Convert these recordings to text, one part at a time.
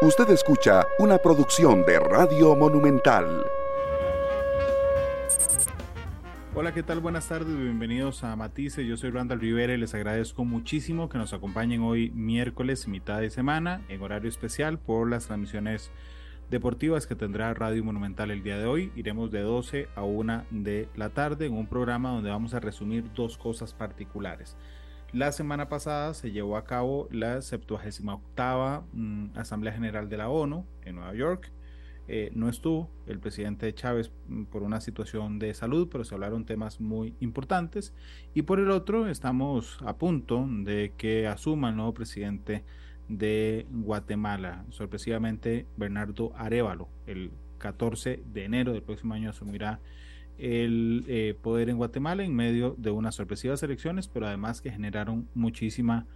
Usted escucha una producción de Radio Monumental. Hola, ¿qué tal? Buenas tardes, bienvenidos a Matices. Yo soy Randall Rivera y les agradezco muchísimo que nos acompañen hoy miércoles, mitad de semana, en horario especial por las transmisiones deportivas que tendrá Radio Monumental el día de hoy. Iremos de 12 a 1 de la tarde en un programa donde vamos a resumir dos cosas particulares. La semana pasada se llevó a cabo la 78 mm, Asamblea General de la ONU en Nueva York. Eh, no estuvo el presidente Chávez mm, por una situación de salud, pero se hablaron temas muy importantes. Y por el otro, estamos a punto de que asuma el nuevo presidente de Guatemala, sorpresivamente Bernardo Arevalo. El 14 de enero del próximo año asumirá el eh, poder en Guatemala en medio de unas sorpresivas elecciones, pero además que generaron muchísima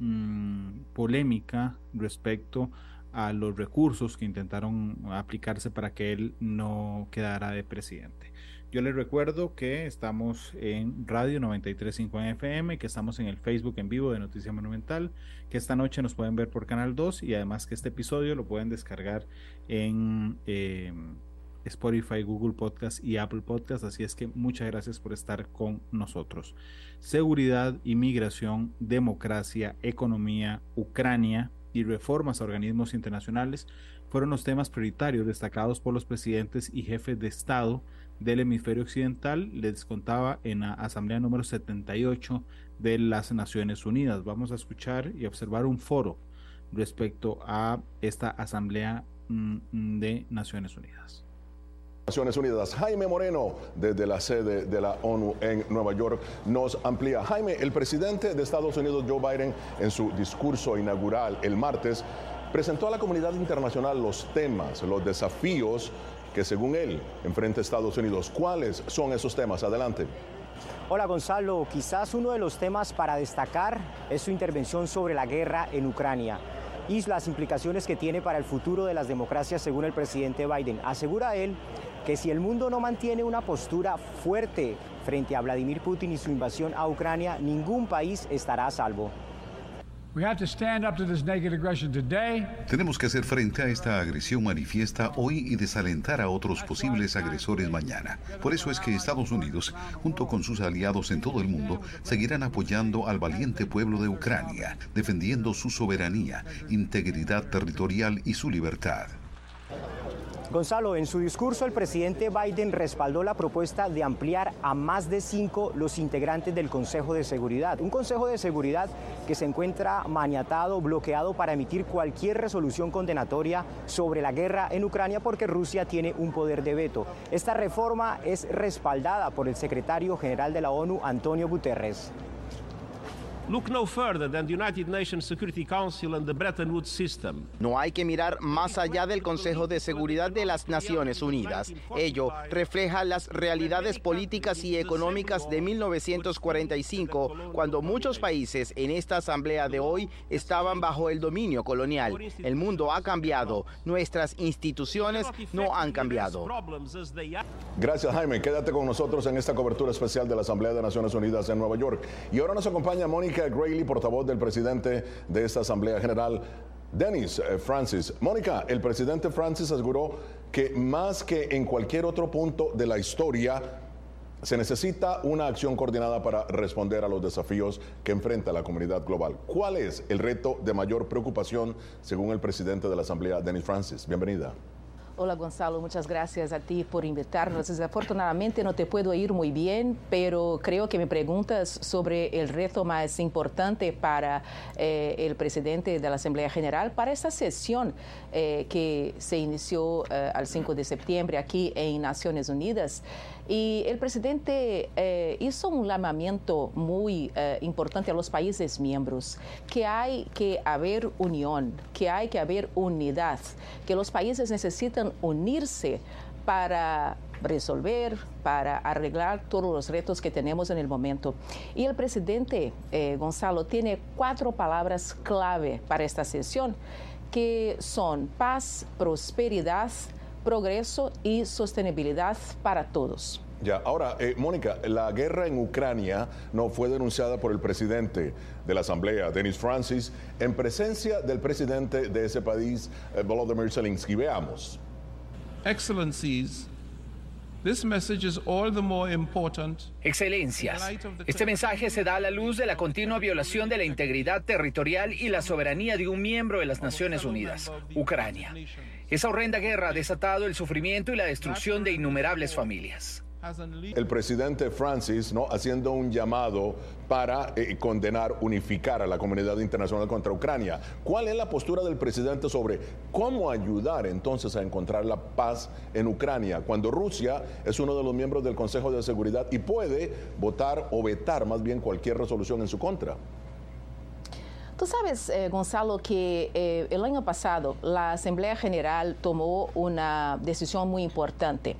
mm, polémica respecto a los recursos que intentaron aplicarse para que él no quedara de presidente. Yo les recuerdo que estamos en Radio 935 FM, que estamos en el Facebook en vivo de Noticia Monumental, que esta noche nos pueden ver por Canal 2 y además que este episodio lo pueden descargar en... Eh, Spotify, Google Podcast y Apple Podcast. Así es que muchas gracias por estar con nosotros. Seguridad, inmigración, democracia, economía, Ucrania y reformas a organismos internacionales fueron los temas prioritarios destacados por los presidentes y jefes de Estado del hemisferio occidental. Les contaba en la Asamblea número 78 de las Naciones Unidas. Vamos a escuchar y observar un foro respecto a esta Asamblea mm, de Naciones Unidas. Naciones Unidas. Jaime Moreno, desde la sede de la ONU en Nueva York, nos amplía. Jaime, el presidente de Estados Unidos, Joe Biden, en su discurso inaugural el martes, presentó a la comunidad internacional los temas, los desafíos que según él enfrenta Estados Unidos. ¿Cuáles son esos temas? Adelante. Hola Gonzalo, quizás uno de los temas para destacar es su intervención sobre la guerra en Ucrania y las implicaciones que tiene para el futuro de las democracias según el presidente Biden. Asegura él que si el mundo no mantiene una postura fuerte frente a Vladimir Putin y su invasión a Ucrania, ningún país estará a salvo. Tenemos que hacer frente a esta agresión manifiesta hoy y desalentar a otros posibles agresores mañana. Por eso es que Estados Unidos, junto con sus aliados en todo el mundo, seguirán apoyando al valiente pueblo de Ucrania, defendiendo su soberanía, integridad territorial y su libertad. Gonzalo, en su discurso el presidente Biden respaldó la propuesta de ampliar a más de cinco los integrantes del Consejo de Seguridad. Un Consejo de Seguridad que se encuentra maniatado, bloqueado para emitir cualquier resolución condenatoria sobre la guerra en Ucrania porque Rusia tiene un poder de veto. Esta reforma es respaldada por el secretario general de la ONU, Antonio Guterres. No hay que mirar más allá del Consejo de Seguridad de las Naciones Unidas. Ello refleja las realidades políticas y económicas de 1945, cuando muchos países en esta asamblea de hoy estaban bajo el dominio colonial. El mundo ha cambiado, nuestras instituciones no han cambiado. Gracias Jaime, quédate con nosotros en esta cobertura especial de la Asamblea de Naciones Unidas en Nueva York. Y ahora nos acompaña Mónica Mónica portavoz del presidente de esta Asamblea General. Dennis eh, Francis. Mónica, el presidente Francis aseguró que más que en cualquier otro punto de la historia, se necesita una acción coordinada para responder a los desafíos que enfrenta la comunidad global. ¿Cuál es el reto de mayor preocupación según el presidente de la Asamblea, Dennis Francis? Bienvenida. Hola Gonzalo, muchas gracias a ti por invitarnos. Desafortunadamente no te puedo ir muy bien, pero creo que me preguntas sobre el reto más importante para eh, el presidente de la Asamblea General para esta sesión eh, que se inició eh, al 5 de septiembre aquí en Naciones Unidas. Y el presidente eh, hizo un llamamiento muy eh, importante a los países miembros, que hay que haber unión, que hay que haber unidad, que los países necesitan unirse para resolver, para arreglar todos los retos que tenemos en el momento. Y el presidente eh, Gonzalo tiene cuatro palabras clave para esta sesión, que son paz, prosperidad, progreso y sostenibilidad para todos. Ya, ahora, eh, Mónica, la guerra en Ucrania no fue denunciada por el presidente de la Asamblea, Denis Francis, en presencia del presidente de ese país, eh, Volodymyr Zelensky. Veamos. Excellencies, Excelencias, este mensaje se da a la luz de la continua violación de la integridad territorial y la soberanía de un miembro de las Naciones Unidas, Ucrania. Esa horrenda guerra ha desatado el sufrimiento y la destrucción de innumerables familias. El presidente Francis ¿no? haciendo un llamado para eh, condenar, unificar a la comunidad internacional contra Ucrania. ¿Cuál es la postura del presidente sobre cómo ayudar entonces a encontrar la paz en Ucrania cuando Rusia es uno de los miembros del Consejo de Seguridad y puede votar o vetar más bien cualquier resolución en su contra? Tú sabes, eh, Gonzalo, que eh, el año pasado la Asamblea General tomó una decisión muy importante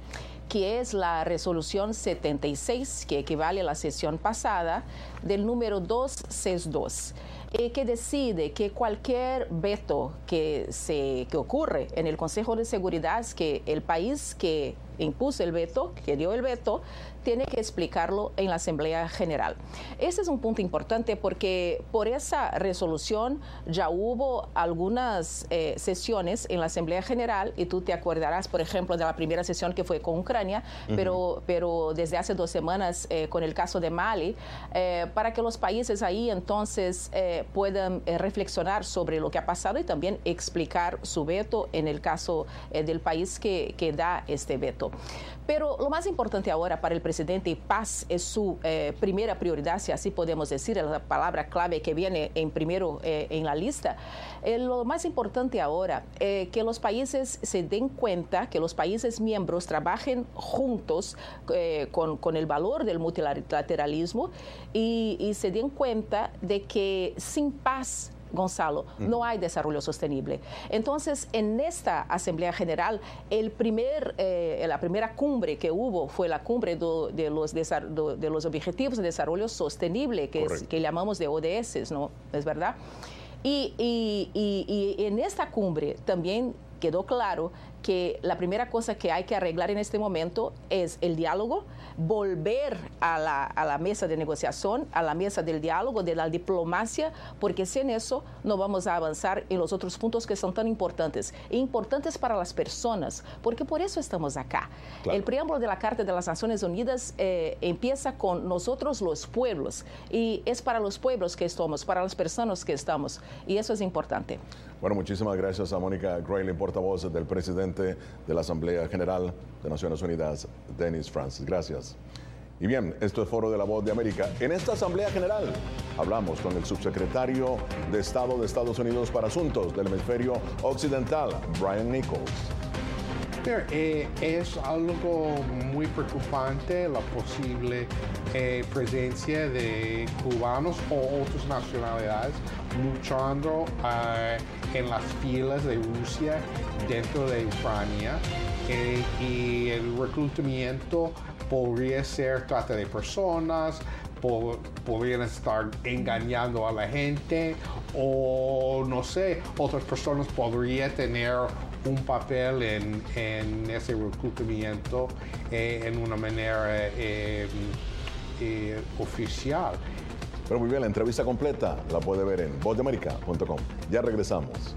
que es la resolución 76, que equivale a la sesión pasada, del número 262, eh, que decide que cualquier veto que, se, que ocurre en el Consejo de Seguridad, que el país que impuso el veto, que dio el veto, tiene que explicarlo en la Asamblea General. Ese es un punto importante porque por esa resolución ya hubo algunas eh, sesiones en la Asamblea General y tú te acordarás, por ejemplo, de la primera sesión que fue con Ucrania, pero, pero desde hace dos semanas eh, con el caso de Mali, eh, para que los países ahí entonces puedan reflexionar sobre lo que ha pasado y también explicar su veto en el caso del país que, que da este veto. Pero lo más importante ahora para el presidente, paz es su eh, primera prioridad, si así podemos decir, la palabra clave que viene en primero eh, en la lista. Eh, lo más importante ahora es que los países se den cuenta, que los países miembros trabajen juntos con, con, el valor del multilateralismo y, y se den cuenta de que sin paz Gonzalo, no hay desarrollo sostenible. Entonces, en esta Asamblea General, el primer, eh, la primera cumbre que hubo fue la cumbre de, los, de los Objetivos de Desarrollo Sostenible, que, que llamamos de ODS, ¿no? ¿Es verdad? Y, y, y, en esta cumbre también quedó claro que la primera cosa que hay que arreglar en este momento es el diálogo, volver a la, a la, mesa de negociación, a la mesa del diálogo, de la diplomacia, porque sin eso no vamos a avanzar en los otros puntos que son tan importantes, importantes para las personas, porque por eso estamos acá. Claro. El preámbulo de la Carta de las Naciones Unidas eh, empieza con nosotros los pueblos, y es para los pueblos que estamos, para las personas que estamos, y eso es importante. Bueno, muchísimas gracias a Mónica Grayley, portavoz del presidente de la Asamblea General de Naciones Unidas, Dennis Francis. Gracias. Y bien, esto es Foro de la Voz de América. En esta Asamblea General hablamos con el subsecretario de Estado de Estados Unidos para Asuntos del Hemisferio Occidental, Brian Nichols. Eh, es algo muy preocupante la posible eh, presencia de cubanos o otras nacionalidades luchando eh, en las filas de Rusia dentro de Ucrania y el reclutamiento podría ser trata de personas, podrían estar engañando a la gente o no sé, otras personas podrían tener un papel en, ese reclutamiento eh, en una manera eh, eh, oficial. Pero muy bien, la entrevista completa la puede ver en vozdeamerica.com. Ya regresamos.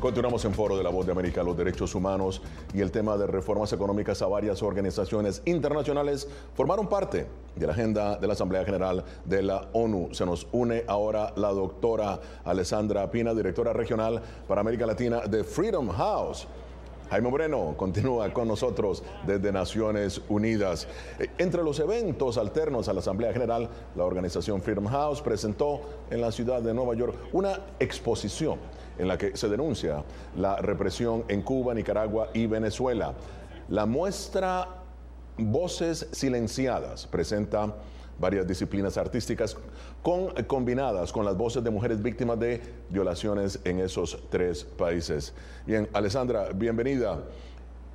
Continuamos en Foro de la Voz de América, los derechos humanos y el tema de reformas económicas a varias organizaciones internacionales formaron parte de la agenda de la Asamblea General de la ONU. Se nos une ahora la doctora Alessandra Pina, directora regional para América Latina de Freedom House. Jaime Moreno continúa con nosotros desde Naciones Unidas. Entre los eventos alternos a la Asamblea General, la organización Freedom House presentó en la ciudad de Nueva York una exposición en la que se denuncia la represión en Cuba, Nicaragua y Venezuela. La muestra Voces Silenciadas presenta varias disciplinas artísticas combinadas con las voces de mujeres víctimas de violaciones en esos tres países. Bien, Alessandra, bienvenida.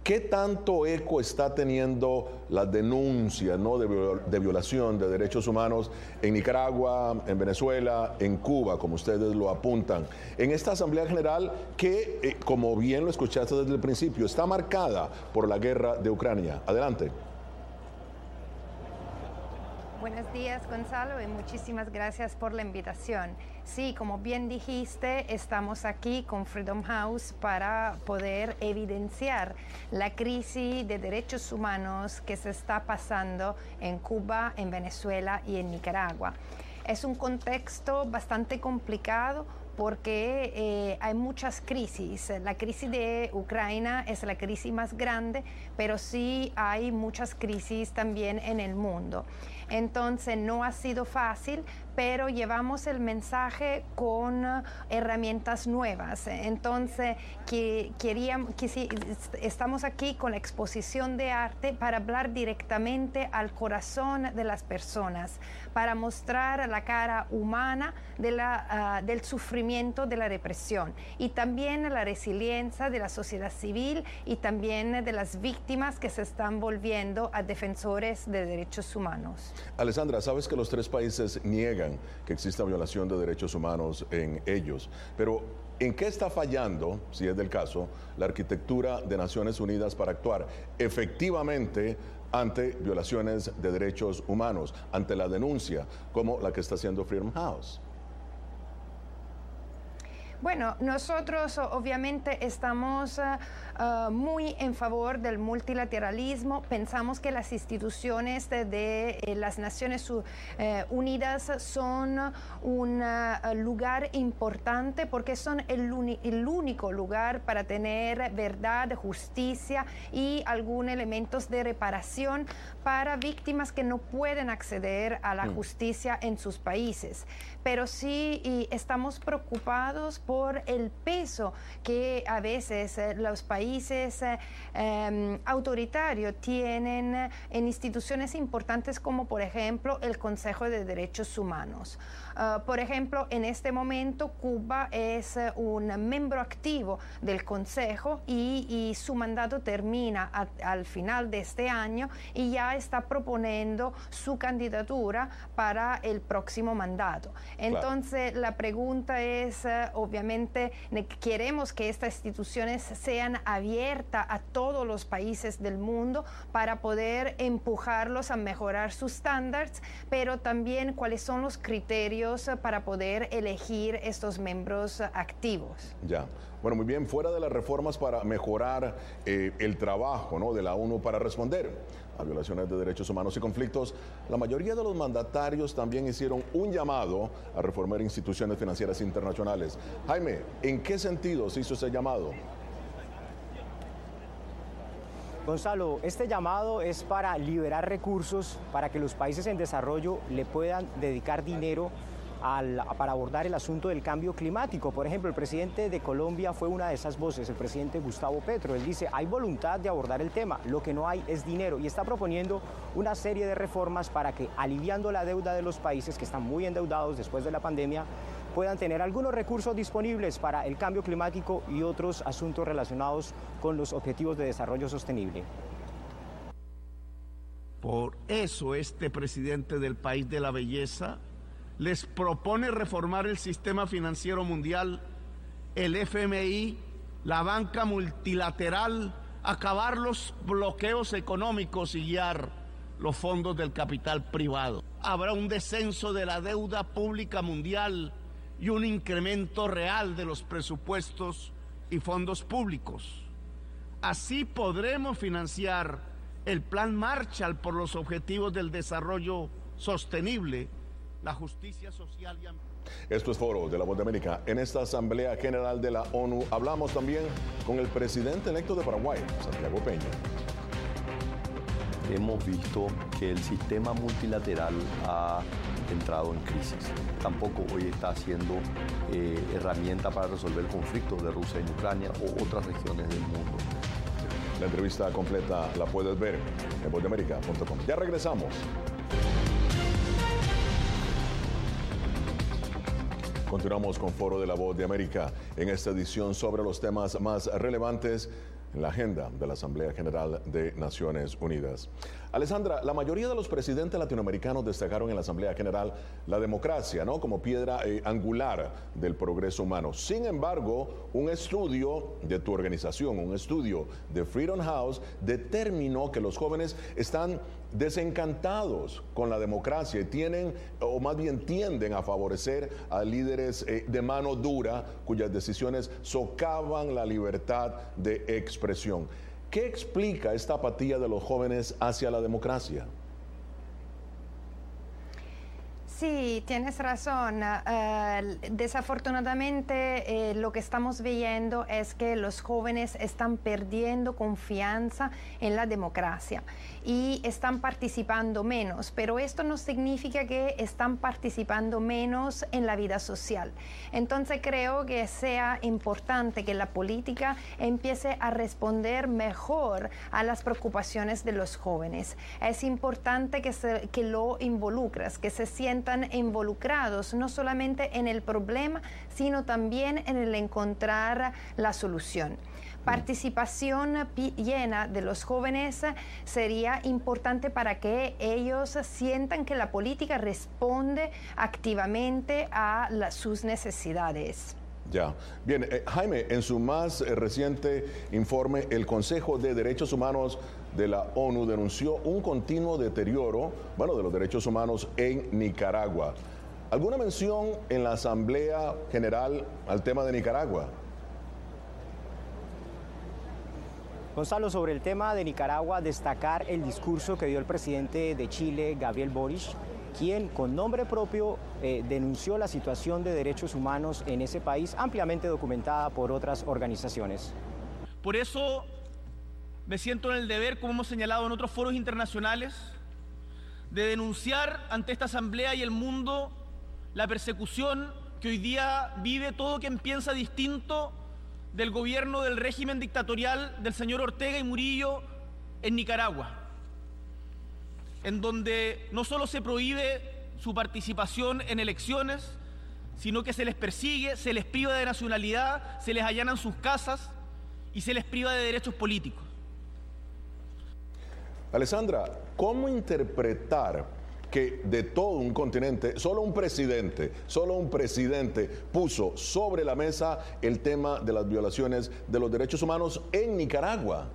¿Qué tanto eco está teniendo la denuncia ¿no? de, violación de derechos humanos en Nicaragua, en Venezuela, en Cuba, como ustedes lo apuntan? En esta Asamblea General que, eh, como bien lo escuchaste desde el principio, está marcada por la guerra de Ucrania. Adelante. Buenos días, Gonzalo, y muchísimas gracias por la invitación. Sí, como bien dijiste, estamos aquí con Freedom House para poder evidenciar la crisis de derechos humanos que se está pasando en Cuba, en Venezuela y en Nicaragua. Es un contexto bastante complicado porque eh, hay muchas crisis. La crisis de Ucrania es la crisis más grande, pero sí hay muchas crisis también en el mundo. Entonces no ha sido fácil, pero llevamos el mensaje con uh, herramientas nuevas. Entonces, que, queríamos, que estamos aquí con la exposición de arte para hablar directamente al corazón de las personas, para mostrar la cara humana uh, del sufrimiento de la represión y también la resiliencia de la sociedad civil y también de las víctimas que se están volviendo a defensores de derechos humanos. Alessandra, sabes que los tres países niegan que exista violación de derechos humanos en ellos, pero ¿en qué está fallando, si es del caso, la arquitectura de Naciones Unidas para actuar efectivamente ante violaciones de derechos humanos, ante la denuncia como la que está haciendo Freedom House? Bueno, nosotros obviamente estamos eh, eh, muy en favor del multilateralismo. Pensamos que las instituciones de, eh, las Naciones Unidas son un lugar importante porque son el, el, único lugar para tener verdad, justicia y algunos elementos de reparación para víctimas que no pueden acceder a la mm. justicia en sus países. Pero sí estamos preocupados por el peso que a veces eh, los países eh, em, autoritarios tienen en instituciones importantes como por ejemplo el Consejo de Derechos Humanos. Ah, por ejemplo, en este momento Cuba es eh, un miembro activo del Consejo y, su mandato termina al final de este año y ya está proponiendo su candidatura para el próximo mandato. Entonces, la pregunta es, eh, obviamente, queremos que estas instituciones sean abiertas a todos los países del mundo para poder empujarlos a mejorar sus estándares, pero también cuáles son los criterios para poder elegir estos miembros activos. Ya. Bueno, muy bien, fuera de las reformas para mejorar eh, el trabajo ¿no? de la ONU para responder a violaciones de derechos humanos y conflictos, la mayoría de los mandatarios también hicieron un llamado a reformar instituciones financieras internacionales. Jaime, ¿en qué sentido se hizo ese llamado? Gonzalo, este llamado es para liberar recursos para que los países en desarrollo le puedan dedicar dinero para abordar el asunto del cambio climático. Por ejemplo, el presidente de Colombia fue una de esas voces, el presidente Gustavo Petro. Él dice, hay voluntad de abordar el tema, lo que no hay es dinero y está proponiendo una serie de reformas para que, aliviando la deuda de los países que están muy endeudados después de la pandemia, puedan tener algunos recursos disponibles para el cambio climático y otros asuntos relacionados con los objetivos de desarrollo sostenible. Por eso este presidente del país de la belleza les propone reformar el sistema financiero mundial, el FMI, la banca multilateral, acabar los bloqueos económicos y guiar los fondos del capital privado. Habrá un descenso de la deuda pública mundial y un incremento real de los presupuestos y fondos públicos. Así podremos financiar el plan Marshall por los objetivos del desarrollo sostenible la justicia social y esto es Foro de la Voz de América. En esta Asamblea General de la ONU hablamos también con el presidente electo de Paraguay, Santiago Peña. Hemos visto que el sistema multilateral ha entrado en crisis. Tampoco hoy está siendo eh, herramienta para resolver conflictos de Rusia y Ucrania o otras regiones del mundo. La entrevista completa la puedes ver en vozdeamerica.com. Ya regresamos. Continuamos con Foro de la Voz de América en esta edición sobre los temas más relevantes en la agenda de la Asamblea General de Naciones Unidas. Alessandra, la mayoría de los presidentes latinoamericanos destacaron en la Asamblea General la democracia, ¿no? Como piedra eh, angular del progreso humano. Sin embargo, un estudio de tu organización, un estudio de Freedom House, determinó que los jóvenes están desencantados con la democracia y tienen, o más bien tienden a favorecer a líderes eh, de mano dura cuyas decisiones socavan la libertad de expresión. ¿Qué explica esta apatía de los jóvenes hacia la democracia? Sí, tienes razón. Uh, desafortunadamente eh, lo que estamos viendo es que los jóvenes están perdiendo confianza en la democracia y están participando menos, pero esto no significa que están participando menos en la vida social. Entonces creo que sea importante que la política empiece a responder mejor a las preocupaciones de los jóvenes. Es importante que, se, que lo involucres, que se sientan involucrados no solamente en el problema, sino también en el encontrar la solución participación llena de los jóvenes sería importante para que ellos sientan que la política responde activamente a sus necesidades. Ya. Bien, eh, Jaime, en su más eh, reciente informe, el Consejo de Derechos Humanos de la ONU denunció un continuo deterioro, bueno, de los derechos humanos en Nicaragua. ¿Alguna mención en la Asamblea General al tema de Nicaragua? Gonzalo, sobre el tema de Nicaragua, destacar el discurso que dio el presidente de Chile, Gabriel Boric, quien con nombre propio eh, denunció la situación de derechos humanos en ese país, ampliamente documentada por otras organizaciones. Por eso me siento en el deber, como hemos señalado en otros foros internacionales, de denunciar ante esta Asamblea y el mundo la persecución que hoy día vive todo quien piensa distinto del gobierno del régimen dictatorial del señor Ortega y Murillo en Nicaragua, en donde no solo se prohíbe su participación en elecciones, sino que se les persigue, se les priva de nacionalidad, se les allanan sus casas y se les priva de derechos políticos. Alessandra, ¿cómo interpretar que de todo un continente, solo un presidente, solo un presidente puso sobre la mesa el tema de las violaciones de los derechos humanos en Nicaragua.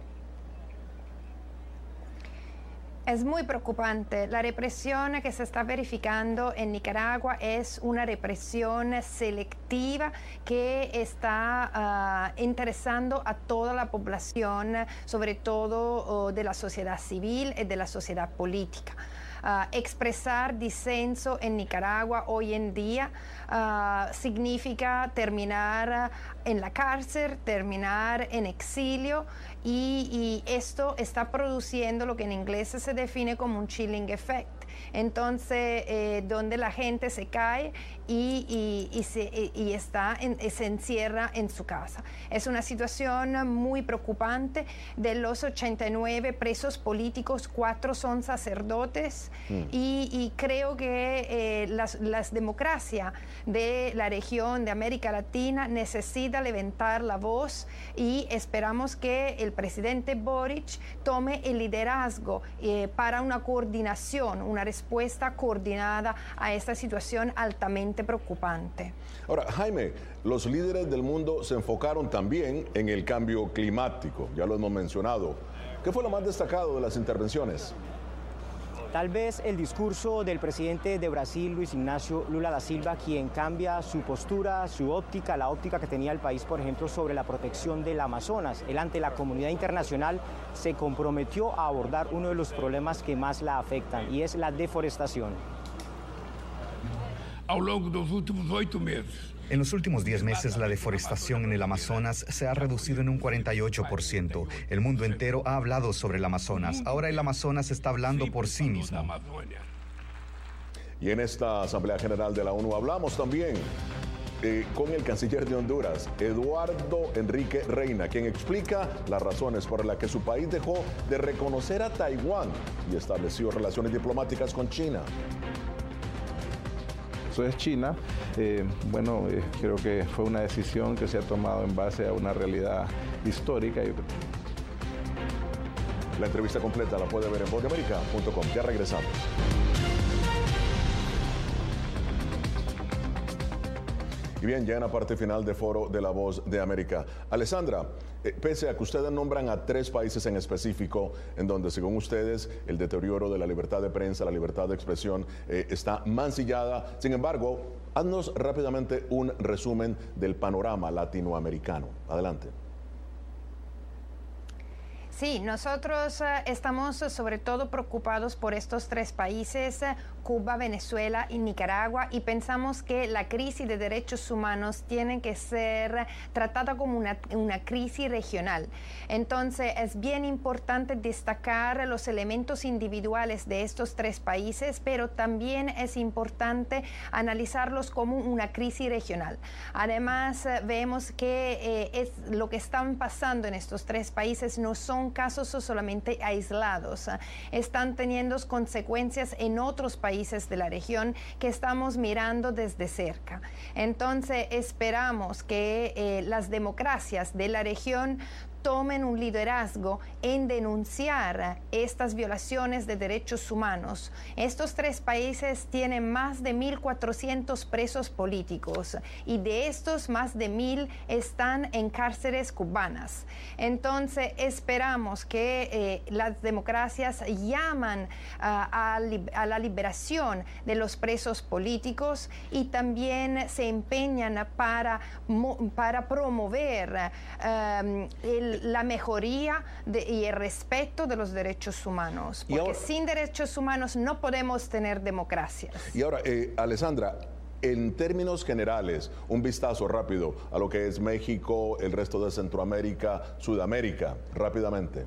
Es muy preocupante. La represión que se está verificando en Nicaragua es una represión selectiva que está ah, interesando a toda la población, sobre todo oh, de la sociedad civil y de la sociedad política. Ah, expresar disenso en Nicaragua hoy en día ah, significa terminar en la cárcel, terminar en exilio y, y, esto está produciendo lo que en inglés se define como un chilling effect. Entonces eh, donde la gente se cae y, se, está se encierra en su casa. Es una situación muy preocupante. De los 89 presos políticos, cuatro son sacerdotes mm. y, creo que eh, las, democracias de la región de América Latina necesita levantar la voz y esperamos que el presidente Boric tome el liderazgo eh, para una coordinación, una respuesta coordinada a esta situación altamente preocupante. Ahora, Jaime, los líderes del mundo se enfocaron también en el cambio climático, ya lo hemos mencionado. ¿Qué fue lo más destacado de las intervenciones? Tal vez el discurso del presidente de Brasil, Luis Ignacio Lula da Silva, quien cambia su postura, su óptica, la óptica que tenía el país, por ejemplo, sobre la protección del Amazonas. Él ante la comunidad internacional se comprometió a abordar uno de los problemas que más la afectan y es la deforestación. A lo largo de los últimos ocho meses, en los últimos 10 meses, la deforestación en el Amazonas se ha reducido en un 48%. El mundo entero ha hablado sobre el Amazonas. Ahora el Amazonas está hablando por sí mismo. Y en esta Asamblea General de la ONU hablamos también eh, con el canciller de Honduras, Eduardo Enrique Reina, quien explica las razones por las que su país dejó de reconocer a Taiwán y estableció relaciones diplomáticas con China eso es China, eh, bueno, eh, creo que fue una decisión que se ha tomado en base a una realidad histórica. La entrevista completa la puede ver en voceamerica.com. Ya regresamos. Y bien, ya en la parte final de Foro de la Voz de América. Alessandra, eh, pese a que ustedes nombran a tres países en específico en donde, según ustedes, el deterioro de la libertad de prensa, la libertad de expresión eh, está mancillada, sin embargo, haznos rápidamente un resumen del panorama latinoamericano. Adelante. Sí, nosotros eh, estamos sobre todo preocupados por estos tres países Cuba, Venezuela y Nicaragua y pensamos que la crisis de derechos humanos tiene que ser tratada como una, crisis regional. Entonces es bien importante destacar los elementos individuales de estos tres países, pero también es importante analizarlos como una crisis regional. Además, vemos que eh, es, lo que están pasando en estos tres países no son casos solamente aislados, están teniendo consecuencias en otros países de la región que estamos mirando desde cerca. Entonces esperamos que eh, las democracias de la región tomen un liderazgo en denunciar estas violaciones de derechos humanos. Estos tres países tienen más de 1.400 presos políticos y de estos más de 1.000 están en cárceles cubanas. Entonces esperamos que eh, las democracias llaman ah, a, la liberación de los presos políticos y también se empeñan para, para promover um, el la mejoría y el respeto de los derechos humanos, porque sin derechos humanos no podemos tener democracias. Y ahora, eh, Alessandra, en términos generales, un vistazo rápido a lo que es México, el resto de Centroamérica, Sudamérica, rápidamente.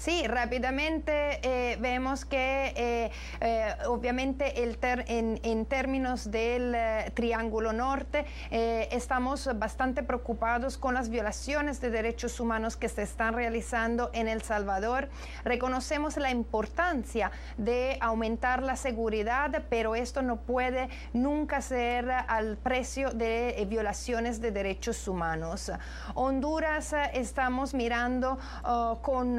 Sí, rápidamente eh, vemos que eh, eh, obviamente el en, términos del Triángulo Norte estamos bastante preocupados con las violaciones de derechos humanos que se están realizando en El Salvador. Reconocemos la importancia de aumentar la seguridad, pero esto no puede nunca ser al precio de violaciones de derechos humanos. Honduras estamos mirando oh, con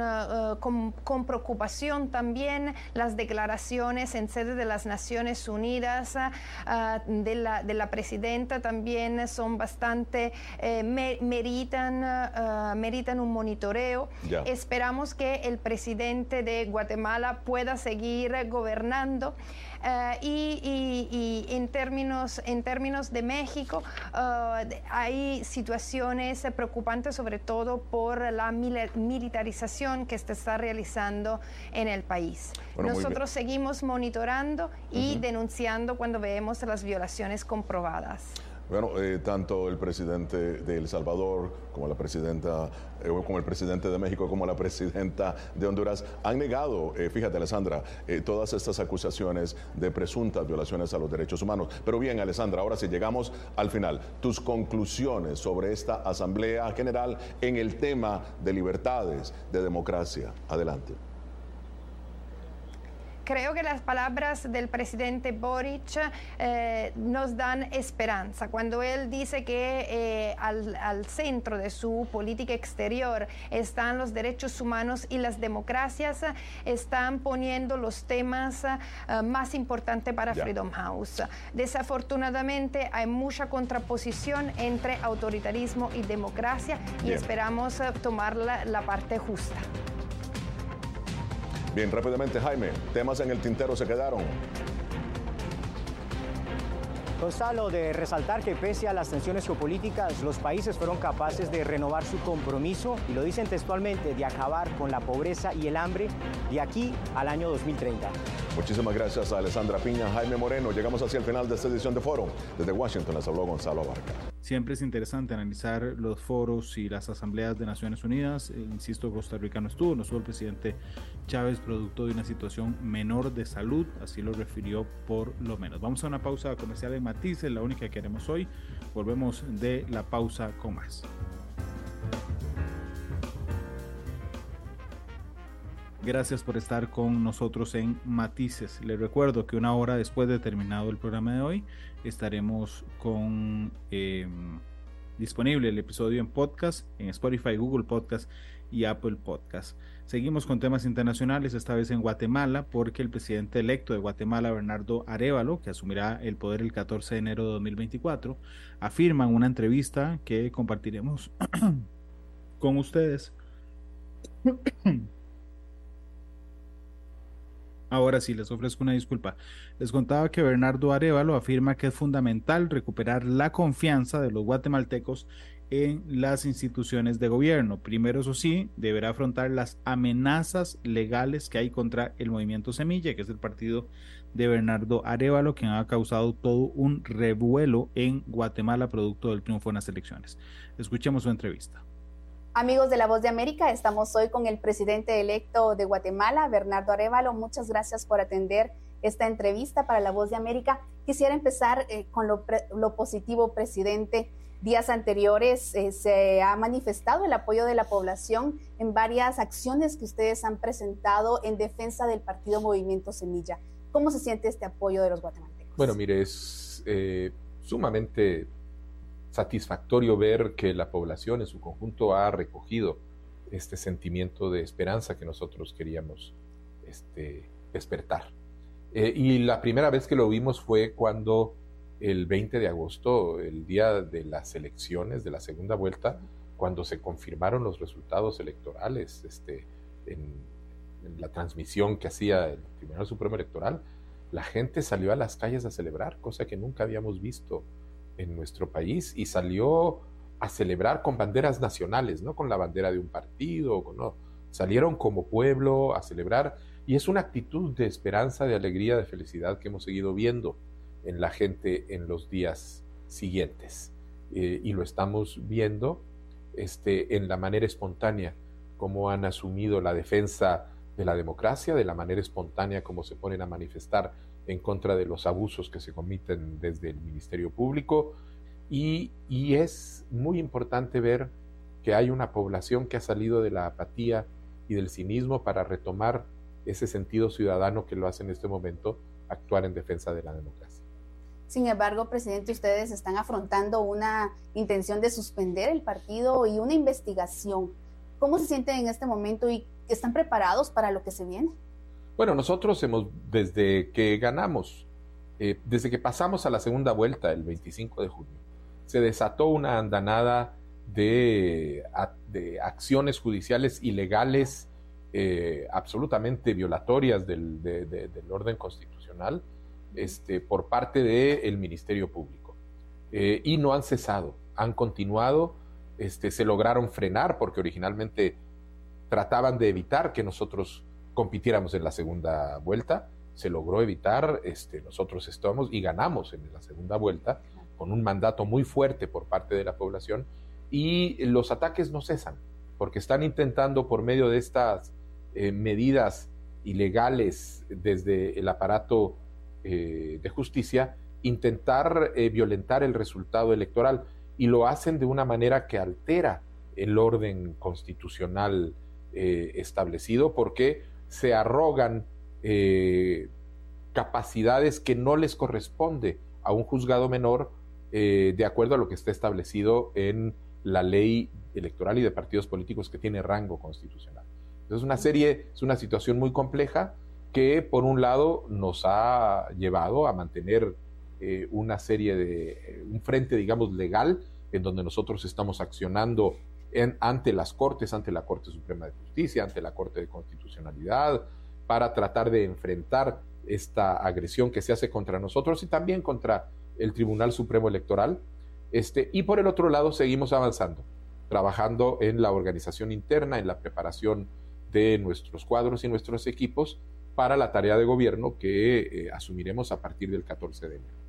con, preocupación también las declaraciones en sede de las Naciones Unidas ah, de, la, de, la, presidenta también son bastante, eh, meritan, ah, meritan un monitoreo. Esperamos que el presidente de Guatemala pueda seguir gobernando. Eh, y, en, términos, en términos de México, eh, hay situaciones preocupantes, sobre todo por la militarización que se está realizando en el país. Nosotros seguimos monitorando y denunciando cuando vemos las violaciones comprobadas. Bueno, eh, tanto el presidente de El Salvador como la presidenta, eh, como el presidente de México, como la presidenta de Honduras han negado, eh, fíjate Alessandra, todas estas acusaciones de presuntas violaciones a los derechos humanos. Pero bien, Alessandra, ahora sí llegamos al final. Tus conclusiones sobre esta Asamblea General en el tema de libertades, de democracia. Adelante. Creo que las palabras del presidente Boric eh, nos dan esperanza. Cuando él dice que eh, al, centro de su política exterior están los derechos humanos y las democracias, están poniendo los temas eh, más importantes para Freedom House. Desafortunadamente hay mucha contraposición entre autoritarismo y democracia y esperamos tomar la parte justa. Bien, rápidamente, Jaime, temas en el tintero se quedaron. Gonzalo, de resaltar que pese a las tensiones geopolíticas, los países fueron capaces de renovar su compromiso, y lo dicen textualmente, de acabar con la pobreza y el hambre de aquí al año 2030. Muchísimas gracias a Alessandra Piña, Jaime Moreno. Llegamos hacia el final de esta edición de Foro. Desde Washington les habló Gonzalo Abarca. Siempre es interesante analizar los foros y las asambleas de Naciones Unidas. Eh, insisto, Costa Rica no estuvo, no estuvo el presidente Chávez producto de una situación menor de salud, así lo refirió por lo menos. Vamos a una pausa comercial en Matices, la única que haremos hoy. Volvemos de la pausa con más. Gracias por estar con nosotros en Matices. Les recuerdo que una hora después de terminado el programa de hoy estaremos con em, disponible el episodio en podcast, en Spotify, Google Podcast y Apple Podcast. Seguimos con temas internacionales, esta vez en Guatemala, porque el presidente electo de Guatemala, Bernardo Arevalo, que asumirá el poder el 14 de enero de 2024, afirma en una entrevista que compartiremos con ustedes. Ahora sí, les ofrezco una disculpa. Les contaba que Bernardo Arevalo afirma que es fundamental recuperar la confianza de los guatemaltecos en las instituciones de gobierno. Primero, eso sí, deberá afrontar las amenazas legales que hay contra el movimiento Semilla, que es el partido de Bernardo Arevalo, que ha causado todo un revuelo en Guatemala producto del triunfo en las elecciones. Escuchemos su entrevista. Amigos de La Voz de América, estamos hoy con el presidente electo de Guatemala, Bernardo Arevalo. Muchas gracias por atender esta entrevista para La Voz de América. Quisiera empezar eh, con lo, positivo, presidente. Días anteriores eh, se ha manifestado el apoyo de la población en varias acciones que ustedes han presentado en defensa del partido Movimiento Semilla. ¿Cómo se siente este apoyo de los guatemaltecos? Bueno, mire, es eh, sumamente satisfactorio ver que la población en su conjunto ha recogido este sentimiento de esperanza que nosotros queríamos este, despertar. Eh, y la primera vez que lo vimos fue cuando el 20 de agosto, el día de las elecciones de la segunda vuelta, cuando se confirmaron los resultados electorales este, en, en la transmisión que hacía el Tribunal Supremo Electoral, la gente salió a las calles a celebrar, cosa que nunca habíamos visto en nuestro país y salió a celebrar con banderas nacionales, no con la bandera de un partido, no. salieron como pueblo a celebrar y es una actitud de esperanza, de alegría, de felicidad que hemos seguido viendo en la gente en los días siguientes eh, y lo estamos viendo este, en la manera espontánea como han asumido la defensa de la democracia, de la manera espontánea como se ponen a manifestar en contra de los abusos que se comiten desde el Ministerio Público y, es muy importante ver que hay una población que ha salido de la apatía y del cinismo para retomar ese sentido ciudadano que lo hace en este momento actuar en defensa de la democracia. Sin embargo, presidente, ustedes están afrontando una intención de suspender el partido y una investigación. ¿Cómo se sienten en este momento y están preparados para lo que se viene? Bueno, nosotros hemos, desde que ganamos, eh, desde que pasamos a la segunda vuelta el 25 de junio, se desató una andanada de, acciones judiciales ilegales, eh, absolutamente violatorias del, orden constitucional este, por parte del Ministerio Público. Eh, y no han cesado, han continuado, este, se lograron frenar porque originalmente trataban de evitar que nosotros compitiéramos en la segunda vuelta. Se logró evitar, este, nosotros estamos y ganamos en la segunda vuelta con un mandato muy fuerte por parte de la población y los ataques no cesan porque están intentando por medio de estas eh, medidas ilegales desde el aparato eh, de justicia intentar eh, violentar el resultado electoral y lo hacen de una manera que altera el orden constitucional establecido porque se arrogan eh, capacidades que no les corresponde a un juzgado menor eh, de acuerdo a lo que está establecido en la ley electoral y de partidos políticos que tiene rango constitucional. Entonces, una serie, es una situación muy compleja que, por un lado, nos ha llevado a mantener eh, una serie de, un frente, digamos, legal, en donde nosotros estamos accionando ante las Cortes, ante la Corte Suprema de Justicia, ante la Corte de Constitucionalidad, para tratar de enfrentar esta agresión que se hace contra nosotros y también contra el Tribunal Supremo Electoral. Este, y por el otro lado, seguimos avanzando, trabajando en la organización interna, en la preparación de nuestros cuadros y nuestros equipos para la tarea de gobierno que eh, asumiremos a partir del 14 de enero.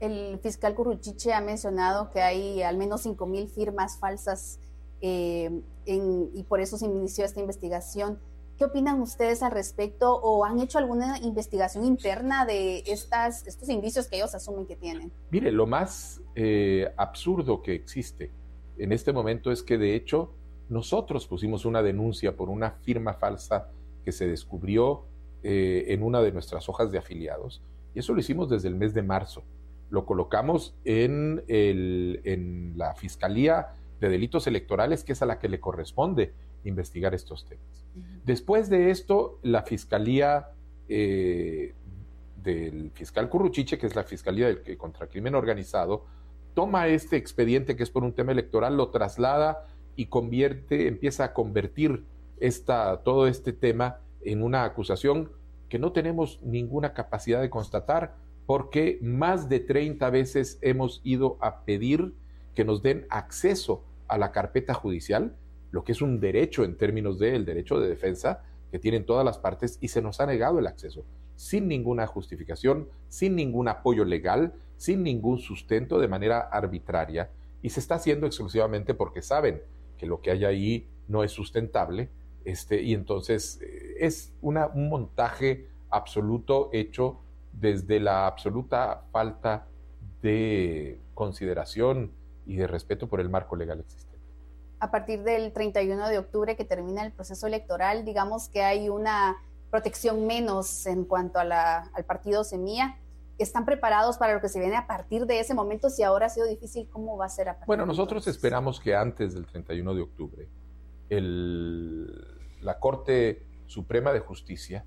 El fiscal Curruchiche ha mencionado que hay al menos 5.000 firmas falsas eh, y por eso se inició esta investigación. ¿Qué opinan ustedes al respecto o han hecho alguna investigación interna de estas, estos indicios que ellos asumen que tienen? Mire, lo más eh, absurdo que existe en este momento es que de hecho nosotros pusimos una denuncia por una firma falsa que se descubrió eh, en una de nuestras hojas de afiliados y eso lo hicimos desde el mes de marzo. Lo colocamos en, el, en la Fiscalía de Delitos Electorales, que es a la que le corresponde investigar estos temas. Después de esto, la Fiscalía eh, del fiscal Curruchiche, que es la Fiscalía del, contra el Crimen Organizado, toma este expediente que es por un tema electoral, lo traslada y convierte, empieza a convertir esta, todo este tema en una acusación que no tenemos ninguna capacidad de constatar porque más de 30 veces hemos ido a pedir que nos den acceso a la carpeta judicial, lo que es un derecho en términos del derecho de defensa que tienen todas las partes y se nos ha negado el acceso sin ninguna justificación, sin ningún apoyo legal, sin ningún sustento de manera arbitraria. Y se está haciendo exclusivamente porque saben que lo que hay ahí no es sustentable este, y entonces eh, es una, un montaje absoluto hecho desde la absoluta falta de consideración y de respeto por el marco legal existente. A partir del 31 de octubre que termina el proceso electoral, digamos que hay una protección menos en cuanto a la, al partido Semilla. ¿Están preparados para lo que se viene a partir de ese momento? Si ahora ha sido difícil, ¿cómo va a ser a partir Bueno, nosotros esperamos que antes del 31 de octubre el, la Corte Suprema de Justicia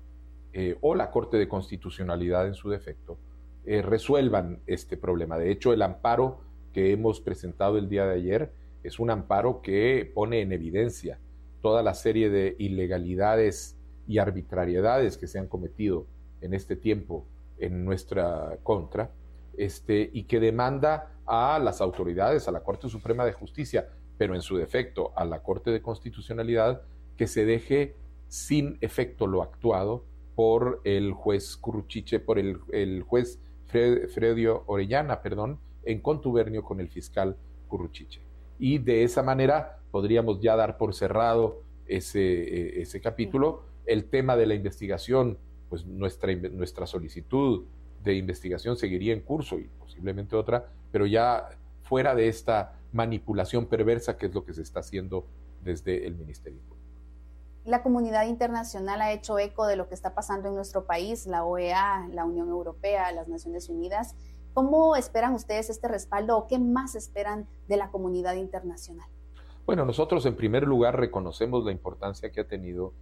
eh, o la Corte de Constitucionalidad en su defecto eh, resuelvan este problema. De hecho, el amparo que hemos presentado el día de ayer es un amparo que pone en evidencia toda la serie de ilegalidades y arbitrariedades que se han cometido en este tiempo en nuestra contra, este, y que demanda a las autoridades, a la Corte Suprema de Justicia, pero en su defecto a la Corte de Constitucionalidad, que se deje sin efecto lo actuado por el juez Curruchiche, por el, juez Fredio Orellana, perdón, en contubernio con el fiscal Curruchiche. Y de esa manera podríamos ya dar por cerrado ese, eh, ese capítulo. El tema de la investigación, pues nuestra, nuestra solicitud de investigación seguiría en curso y posiblemente otra, pero ya fuera de esta manipulación perversa que es lo que se está haciendo desde el Ministerio la comunidad internacional ha hecho eco de lo que está pasando en nuestro país, la OEA, la Unión Europea, las Naciones Unidas. ¿Cómo esperan ustedes este respaldo o qué más esperan de la comunidad internacional? Bueno, nosotros en primer lugar reconocemos la importancia que ha tenido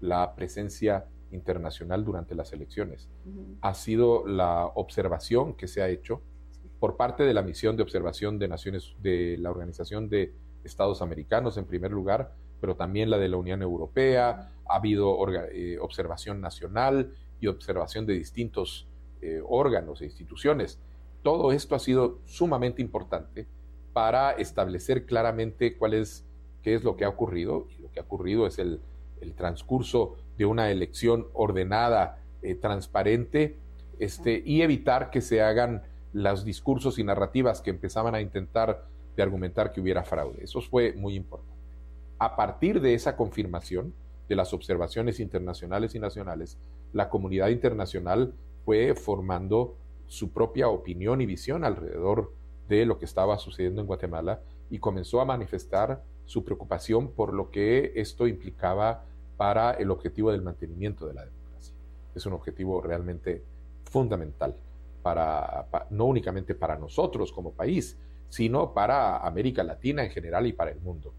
la presencia internacional durante las elecciones. Ha sido la observación que se ha hecho por parte de la misión de observación de naciones de la Organización de Estados Americanos en primer lugar, pero también la de la Unión Europea, ha habido eh, observación nacional y observación de distintos eh, órganos e instituciones. Todo esto ha sido sumamente importante para establecer claramente cuál es, qué es lo que ha ocurrido, y lo que ha ocurrido es el, transcurso de una elección ordenada, eh, transparente, este, y evitar que se hagan los discursos y narrativas que empezaban a intentar de argumentar que hubiera fraude. Eso fue muy importante a partir de esa confirmación de las observaciones internacionales y nacionales, la comunidad internacional fue formando su propia opinión y visión alrededor de lo que estaba sucediendo en Guatemala y comenzó a manifestar su preocupación por lo que esto implicaba para el objetivo del mantenimiento de la democracia. Es un objetivo realmente fundamental para, no únicamente para nosotros como país, sino para América Latina en general y para el mundo.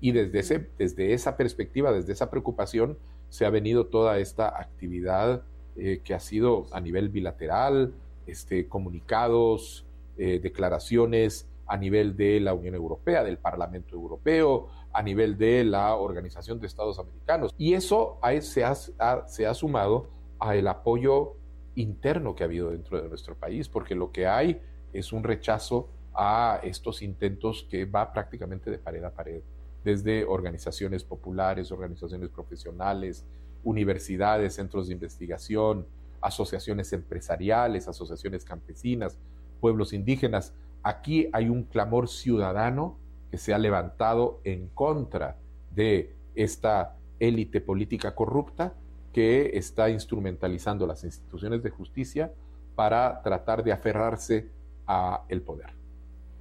Y desde, ese, desde esa perspectiva, desde esa preocupación, se ha venido toda esta actividad eh, que ha sido a nivel bilateral, este, comunicados, eh, declaraciones a nivel de la Unión Europea, del Parlamento Europeo, a nivel de la Organización de Estados Americanos. Y eso se, ha, se ha sumado al apoyo interno que ha habido dentro de nuestro país, porque lo que hay es un rechazo a estos intentos que va prácticamente de pared a pared desde organizaciones populares, organizaciones profesionales, universidades, centros de investigación, asociaciones empresariales, asociaciones campesinas, pueblos indígenas. Aquí hay un clamor ciudadano que se ha levantado en contra de esta élite política corrupta que está instrumentalizando las instituciones de justicia para tratar de aferrarse a el poder.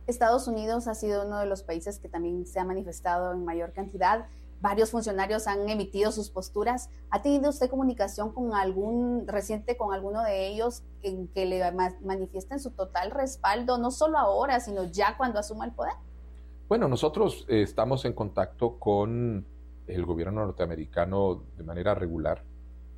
Estados Unidos ha sido uno de los países que también se ha manifestado en mayor cantidad. Varios funcionarios han emitido sus posturas. ¿Ha tenido usted comunicación con algún reciente, con alguno de ellos, en que le manifiesten su total respaldo, no solo ahora, sino ya cuando asuma el poder? Bueno, nosotros eh, estamos en contacto con el gobierno norteamericano de manera regular.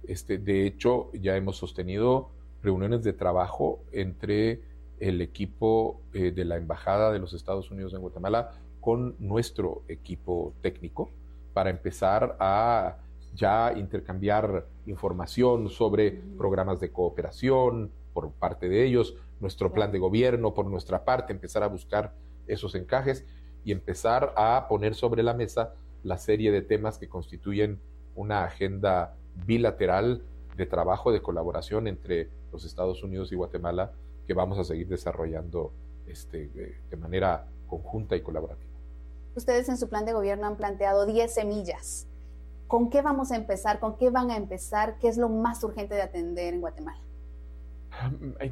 Este, de hecho, ya hemos sostenido reuniones de trabajo entre el equipo eh, de la Embajada de los Estados Unidos en Guatemala con nuestro equipo técnico para empezar a ya intercambiar información sobre programas de cooperación por parte de ellos, nuestro plan de gobierno por nuestra parte, empezar a buscar esos encajes y empezar a poner sobre la mesa la serie de temas que constituyen una agenda bilateral de trabajo, de colaboración entre los Estados Unidos y Guatemala que vamos a seguir desarrollando este, de manera conjunta y colaborativa. Ustedes en su plan de gobierno han planteado 10 semillas. ¿Con qué vamos a empezar? ¿Con qué van a empezar? ¿Qué es lo más urgente de atender en Guatemala?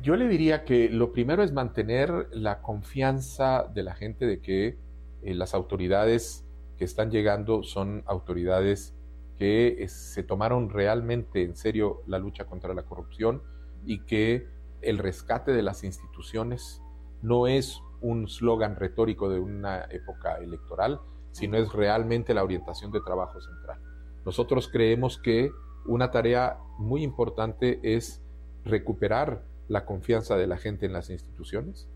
Yo le diría que lo primero es mantener la confianza de la gente de que eh, las autoridades que están llegando son autoridades que se tomaron realmente en serio la lucha contra la corrupción y que el rescate de las instituciones no es un slogan retórico de una época electoral, sino es realmente la orientación de trabajo central. Nosotros creemos que una tarea muy importante es recuperar la confianza de la gente en las instituciones.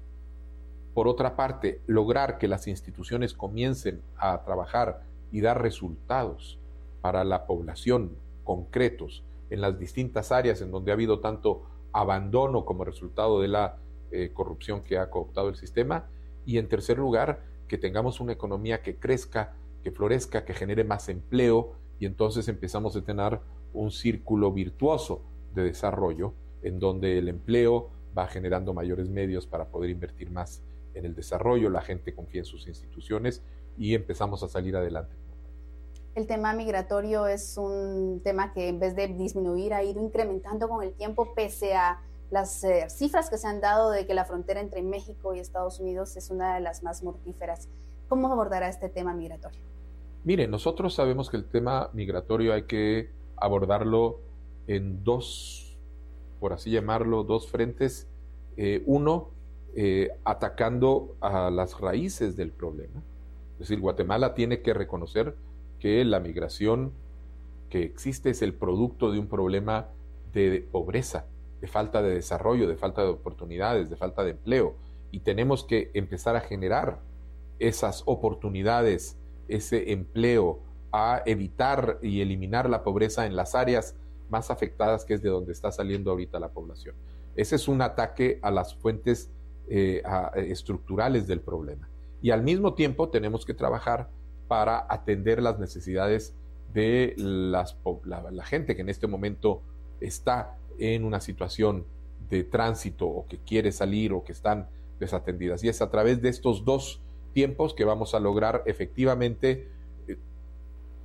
Por otra parte, lograr que las instituciones comiencen a trabajar y dar resultados para la población concretos en las distintas áreas en donde ha habido tanto abandono como resultado de la eh, corrupción que ha cooptado el sistema. Y en tercer lugar, que tengamos una economía que crezca, que florezca, que genere más empleo y entonces empezamos a tener un círculo virtuoso de desarrollo en donde el empleo va generando mayores medios para poder invertir más en el desarrollo, la gente confía en sus instituciones y empezamos a salir adelante. El tema migratorio es un tema que en vez de disminuir ha ido incrementando con el tiempo pese a las eh, cifras que se han dado de que la frontera entre México y Estados Unidos es una de las más mortíferas. ¿Cómo abordará este tema migratorio? Mire, nosotros sabemos que el tema migratorio hay que abordarlo en dos por así llamarlo, dos frentes. Eh, uno, eh, atacando a las raíces del problema. Es decir, Guatemala tiene que reconocer que la migración que existe es el producto de un problema de pobreza, de falta de desarrollo, de falta de oportunidades, de falta de empleo. Y tenemos que empezar a generar esas oportunidades, ese empleo, a evitar y eliminar la pobreza en las áreas más afectadas, que es de donde está saliendo ahorita la población. Ese es un ataque a las fuentes eh, estructurales del problema. Y al mismo tiempo tenemos que trabajar para atender las necesidades de las, la, gente que en este momento está en una situación de tránsito o que quiere salir o que están desatendidas. Y es a través de estos dos tiempos que vamos a lograr efectivamente eh,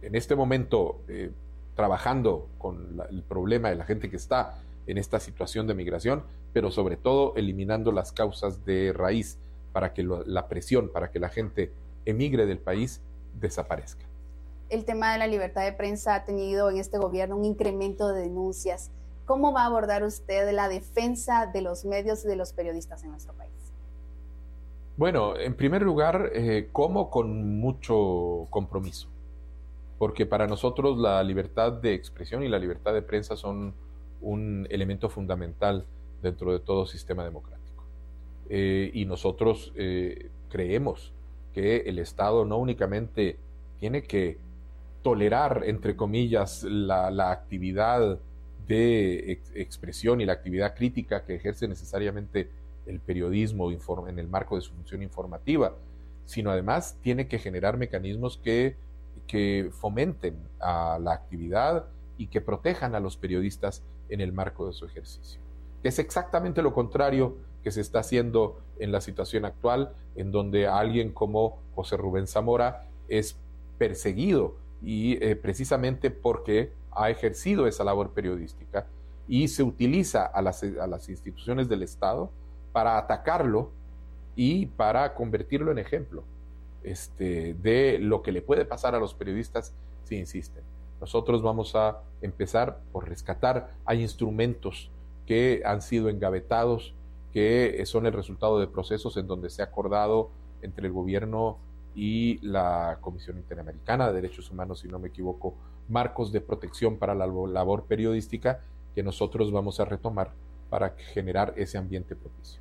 en este momento eh, trabajando con el problema de la gente que está en esta situación de migración, pero sobre todo eliminando las causas de raíz para que la presión, para que la gente emigre del país, desaparezca. El tema de la libertad de prensa ha tenido en este gobierno un incremento de denuncias. ¿Cómo va a abordar usted la defensa de los medios y de los periodistas en nuestro país? Bueno, en primer lugar, eh, como con mucho compromiso porque para nosotros la libertad de expresión y la libertad de prensa son un elemento fundamental dentro de todo sistema democrático. Eh, y nosotros eh, creemos que el Estado no únicamente tiene que tolerar, entre comillas, la, actividad de expresión y la actividad crítica que ejerce necesariamente el periodismo en el marco de su función informativa, sino además tiene que generar mecanismos que que fomenten a la actividad y que protejan a los periodistas en el marco de su ejercicio. Es exactamente lo contrario que se está haciendo en la situación actual, en donde alguien como José Rubén Zamora es perseguido y eh, precisamente porque ha ejercido esa labor periodística y se utiliza a las, a las instituciones del Estado para atacarlo y para convertirlo en ejemplo este, de lo que le puede pasar a los periodistas si insisten. Nosotros vamos a empezar por rescatar. Hay instrumentos que han sido engavetados, que son el resultado de procesos en donde se ha acordado entre el gobierno y la Comisión Interamericana de Derechos Humanos, si no me equivoco, marcos de protección para la labor periodística que nosotros vamos a retomar para generar ese ambiente propicio.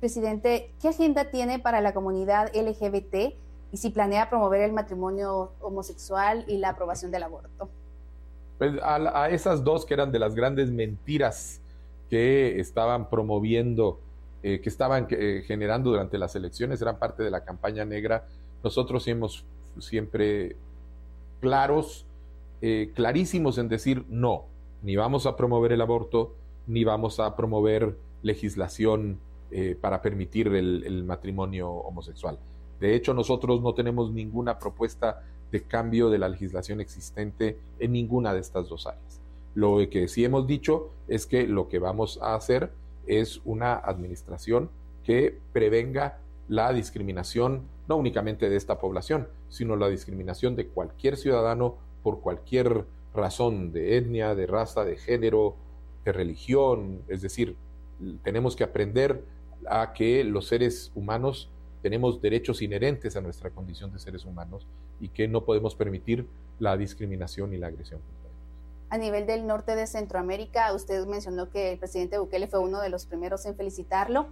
Presidente, ¿qué agenda tiene para la comunidad LGBT y si planea promover el matrimonio homosexual y la aprobación del aborto? Pues a, esas dos que eran de las grandes mentiras que estaban promoviendo, eh, que estaban eh, generando durante las elecciones, eran parte de la campaña negra. Nosotros hemos siempre claros, eh, clarísimos en decir no, ni vamos a promover el aborto, ni vamos a promover legislación para permitir el matrimonio homosexual. De hecho, nosotros no tenemos ninguna propuesta de cambio de la legislación existente en ninguna de estas dos áreas. Lo que sí hemos dicho es que lo que vamos a hacer es una administración que prevenga la discriminación no únicamente de esta población, sino la discriminación de cualquier ciudadano por cualquier razón de etnia, de raza, de género, de religión. Es decir, tenemos que aprender a que los seres humanos tenemos derechos inherentes a nuestra condición de seres humanos y que no podemos permitir la discriminación y la agresión. A nivel del norte de Centroamérica, usted mencionó que el presidente Bukele fue uno de los primeros en felicitarlo.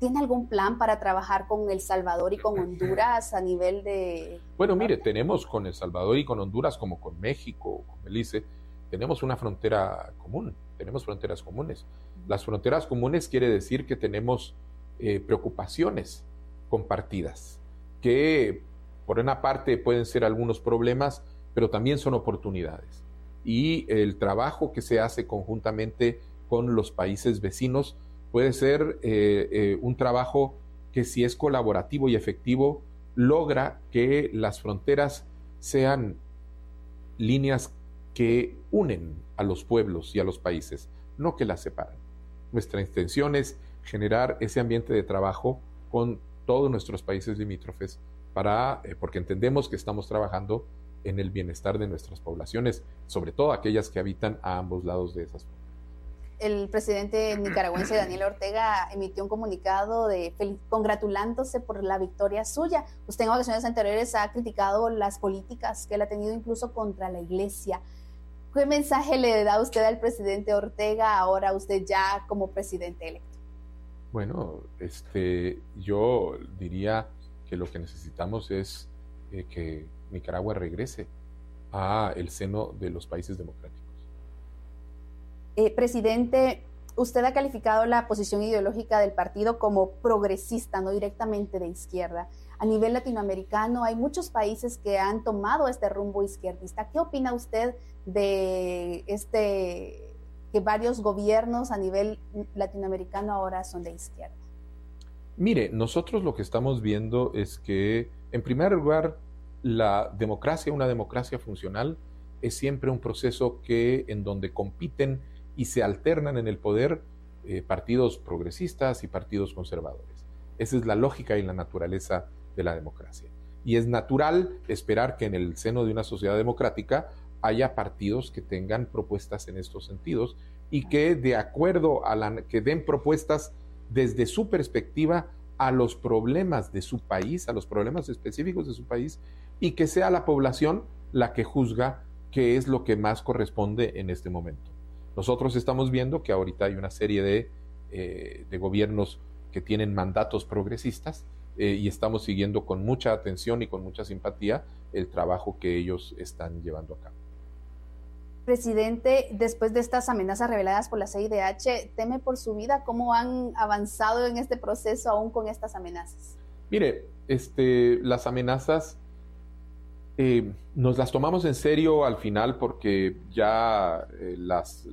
¿Tiene algún plan para trabajar con El Salvador y con Honduras a nivel de... Bueno, mire, tenemos con El Salvador y con Honduras, como con México, con Belice, tenemos una frontera común, tenemos fronteras comunes. Las fronteras comunes quiere decir que tenemos eh, preocupaciones compartidas, que por una parte pueden ser algunos problemas, pero también son oportunidades. Y el trabajo que se hace conjuntamente con los países vecinos puede ser eh, eh, un trabajo que si es colaborativo y efectivo, logra que las fronteras sean líneas que unen a los pueblos y a los países, no que las separan. Nuestra intención es generar ese ambiente de trabajo con todos nuestros países limítrofes para, eh, porque entendemos que estamos trabajando en el bienestar de nuestras poblaciones, sobre todo aquellas que habitan a ambos lados de esas fronteras. El presidente nicaragüense Daniel Ortega emitió un comunicado de congratulándose por la victoria suya. Usted en ocasiones anteriores ha criticado las políticas que él ha tenido incluso contra la iglesia. ¿Qué mensaje le da usted al presidente Ortega ahora usted ya como presidente electo? Bueno, este, yo diría que lo que necesitamos es eh, que Nicaragua regrese a el seno de los países democráticos. Eh, presidente, usted ha calificado la posición ideológica del partido como progresista, no directamente de izquierda. A nivel latinoamericano hay muchos países que han tomado este rumbo izquierdista. ¿Qué opina usted de este que varios gobiernos a nivel latinoamericano ahora son de izquierda? Mire, nosotros lo que estamos viendo es que, en primer lugar, la democracia, una democracia funcional, es siempre un proceso que en donde compiten y se alternan en el poder eh, partidos progresistas y partidos conservadores. Esa es la lógica y la naturaleza de la democracia. Y es natural esperar que en el seno de una sociedad democrática haya partidos que tengan propuestas en estos sentidos y que de acuerdo a la que den propuestas desde su perspectiva a los problemas de su país, a los problemas específicos de su país y que sea la población la que juzga qué es lo que más corresponde en este momento. Nosotros estamos viendo que ahorita hay una serie de, eh, de gobiernos que tienen mandatos progresistas eh, y estamos siguiendo con mucha atención y con mucha simpatía el trabajo que ellos están llevando a cabo. Presidente, después de estas amenazas reveladas por la CIDH, ¿teme por su vida? ¿Cómo han avanzado en este proceso aún con estas amenazas? Mire, este, las amenazas eh, nos las tomamos en serio al final porque ya eh, las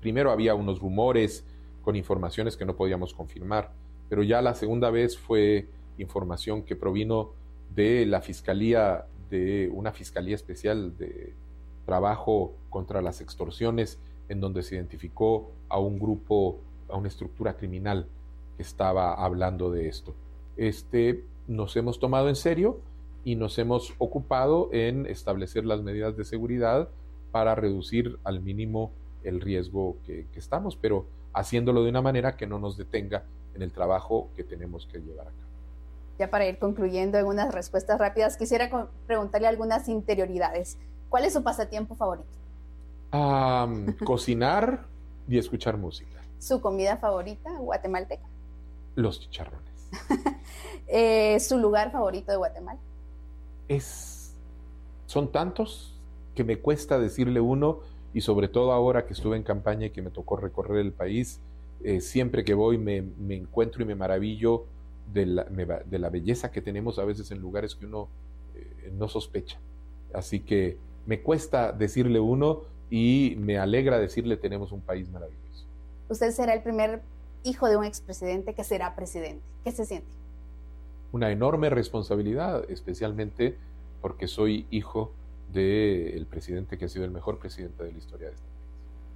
primero había unos rumores con informaciones que no podíamos confirmar, pero ya la segunda vez fue información que provino de la fiscalía de una fiscalía especial de trabajo contra las extorsiones, en donde se identificó a un grupo, a una estructura criminal que estaba hablando de esto. Este, nos hemos tomado en serio y nos hemos ocupado en establecer las medidas de seguridad para reducir al mínimo el riesgo que, que estamos, pero haciéndolo de una manera que no nos detenga en el trabajo que tenemos que llevar a cabo. ya para ir concluyendo en unas respuestas rápidas, quisiera preguntarle algunas interioridades. ¿Cuál es su pasatiempo favorito? cocinar y escuchar música. ¿Su comida favorita guatemalteca? Los chicharrones. Eh, ¿Su lugar favorito de Guatemala? Es, son tantos que me cuesta decirle uno y sobre todo ahora que estuve en campaña y que me tocó recorrer el país, eh, siempre que voy me, encuentro y me maravillo de la, de la, belleza que tenemos a veces en lugares que uno eh, no sospecha. Así que me cuesta decirle uno y me alegra decirle tenemos un país maravilloso. Usted será el primer hijo de un expresidente que será presidente. ¿Qué se siente? Una enorme responsabilidad, especialmente porque soy hijo del presidente que ha sido el mejor presidente de la historia de este país.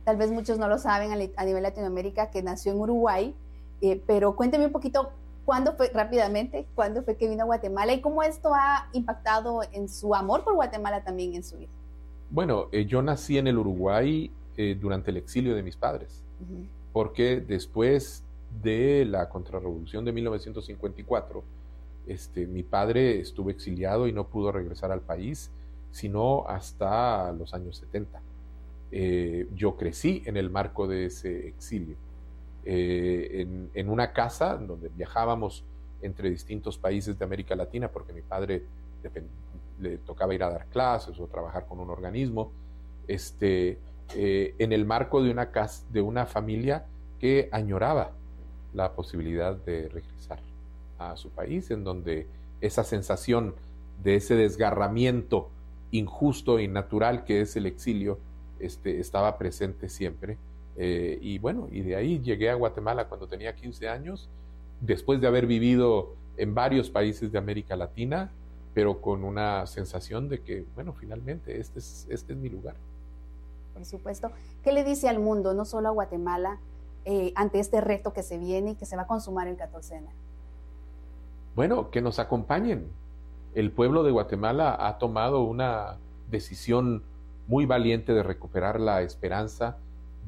Tal vez muchos no lo saben a nivel Latinoamérica que nació en Uruguay, eh, pero cuénteme un poquito cuándo fue, rápidamente, cuándo fue que vino a Guatemala y cómo esto ha impactado en su amor por Guatemala también en su vida. Bueno, eh, yo nací en el Uruguay eh, durante el exilio de mis padres, porque después de la contrarrevolución de 1954, este, mi padre estuvo exiliado y no pudo regresar al país, sino hasta los años 70. Eh, yo crecí en el marco de ese exilio, en, en, una casa donde viajábamos entre distintos países de América Latina, porque mi padre le tocaba ir a dar clases o trabajar con un organismo, este, eh, en el marco de una, casa, de una familia que añoraba la posibilidad de regresar a su país, en donde esa sensación de ese desgarramiento injusto e innatural que es el exilio este, estaba presente siempre. Eh, y bueno, y de ahí llegué a Guatemala cuando tenía 15 años, después de haber vivido en varios países de América Latina, pero con una sensación de que, bueno, finalmente este es, este es mi lugar. Por supuesto. ¿Qué le dice al mundo, no solo a Guatemala, eh, ante este reto que se viene y que se va a consumar el 14 de enero? Bueno, que nos acompañen. El pueblo de Guatemala ha tomado una decisión muy valiente de recuperar la esperanza,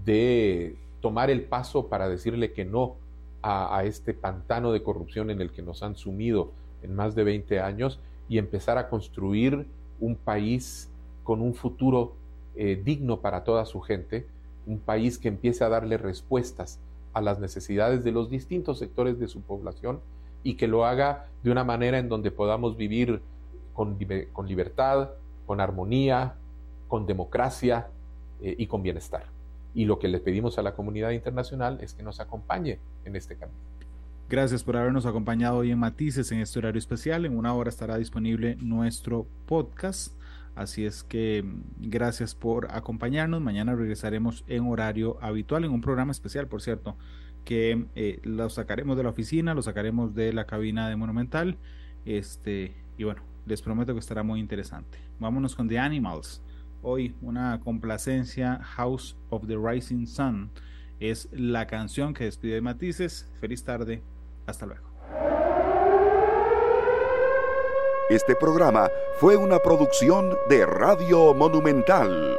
de tomar el paso para decirle que no a, este pantano de corrupción en el que nos han sumido en más de 20 años y empezar a construir un país con un futuro eh, digno para toda su gente, un país que empiece a darle respuestas a las necesidades de los distintos sectores de su población y que lo haga de una manera en donde podamos vivir con, con libertad, con armonía, con democracia eh, y con bienestar. Y lo que le pedimos a la comunidad internacional es que nos acompañe en este camino. Gracias por habernos acompañado hoy en Matices en este horario especial. En una hora estará disponible nuestro podcast. Así es que mm, gracias por acompañarnos. Mañana regresaremos en horario habitual, en un programa especial, por cierto, que eh, lo sacaremos de la oficina, lo sacaremos de la cabina de Monumental. Este, y bueno, les prometo que estará muy interesante. Vámonos con The Animals. Hoy una complacencia House of the Rising Sun es la canción que despide Matices. Feliz tarde. Hasta luego. Este programa fue una producción de Radio Monumental.